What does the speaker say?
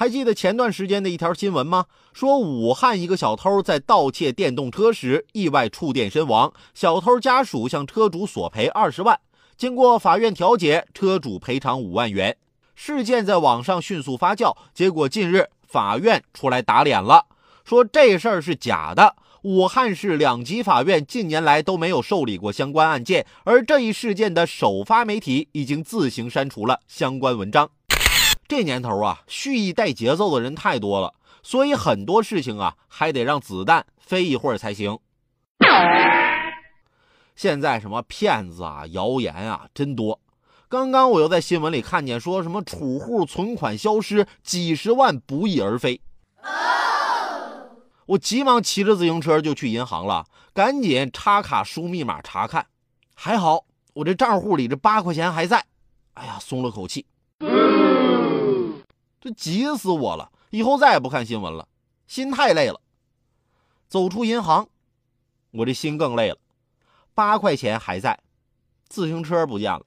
还记得前段时间的一条新闻吗？说武汉一个小偷在盗窃电动车时意外触电身亡，小偷家属向车主索赔二十万。经过法院调解，车主赔偿五万元。事件在网上迅速发酵，结果近日法院出来打脸了，说这事儿是假的。武汉市两级法院近年来都没有受理过相关案件，而这一事件的首发媒体已经自行删除了相关文章。这年头啊，蓄意带节奏的人太多了，所以很多事情啊，还得让子弹飞一会儿才行。现在什么骗子啊、谣言啊，真多。刚刚我又在新闻里看见，说什么储户存款消失，几十万不翼而飞。我急忙骑着自行车就去银行了，赶紧插卡输密码查看。还好我这账户里这八块钱还在，哎呀，松了口气。这急死我了！以后再也不看新闻了，心太累了。走出银行，我这心更累了。八块钱还在，自行车不见了。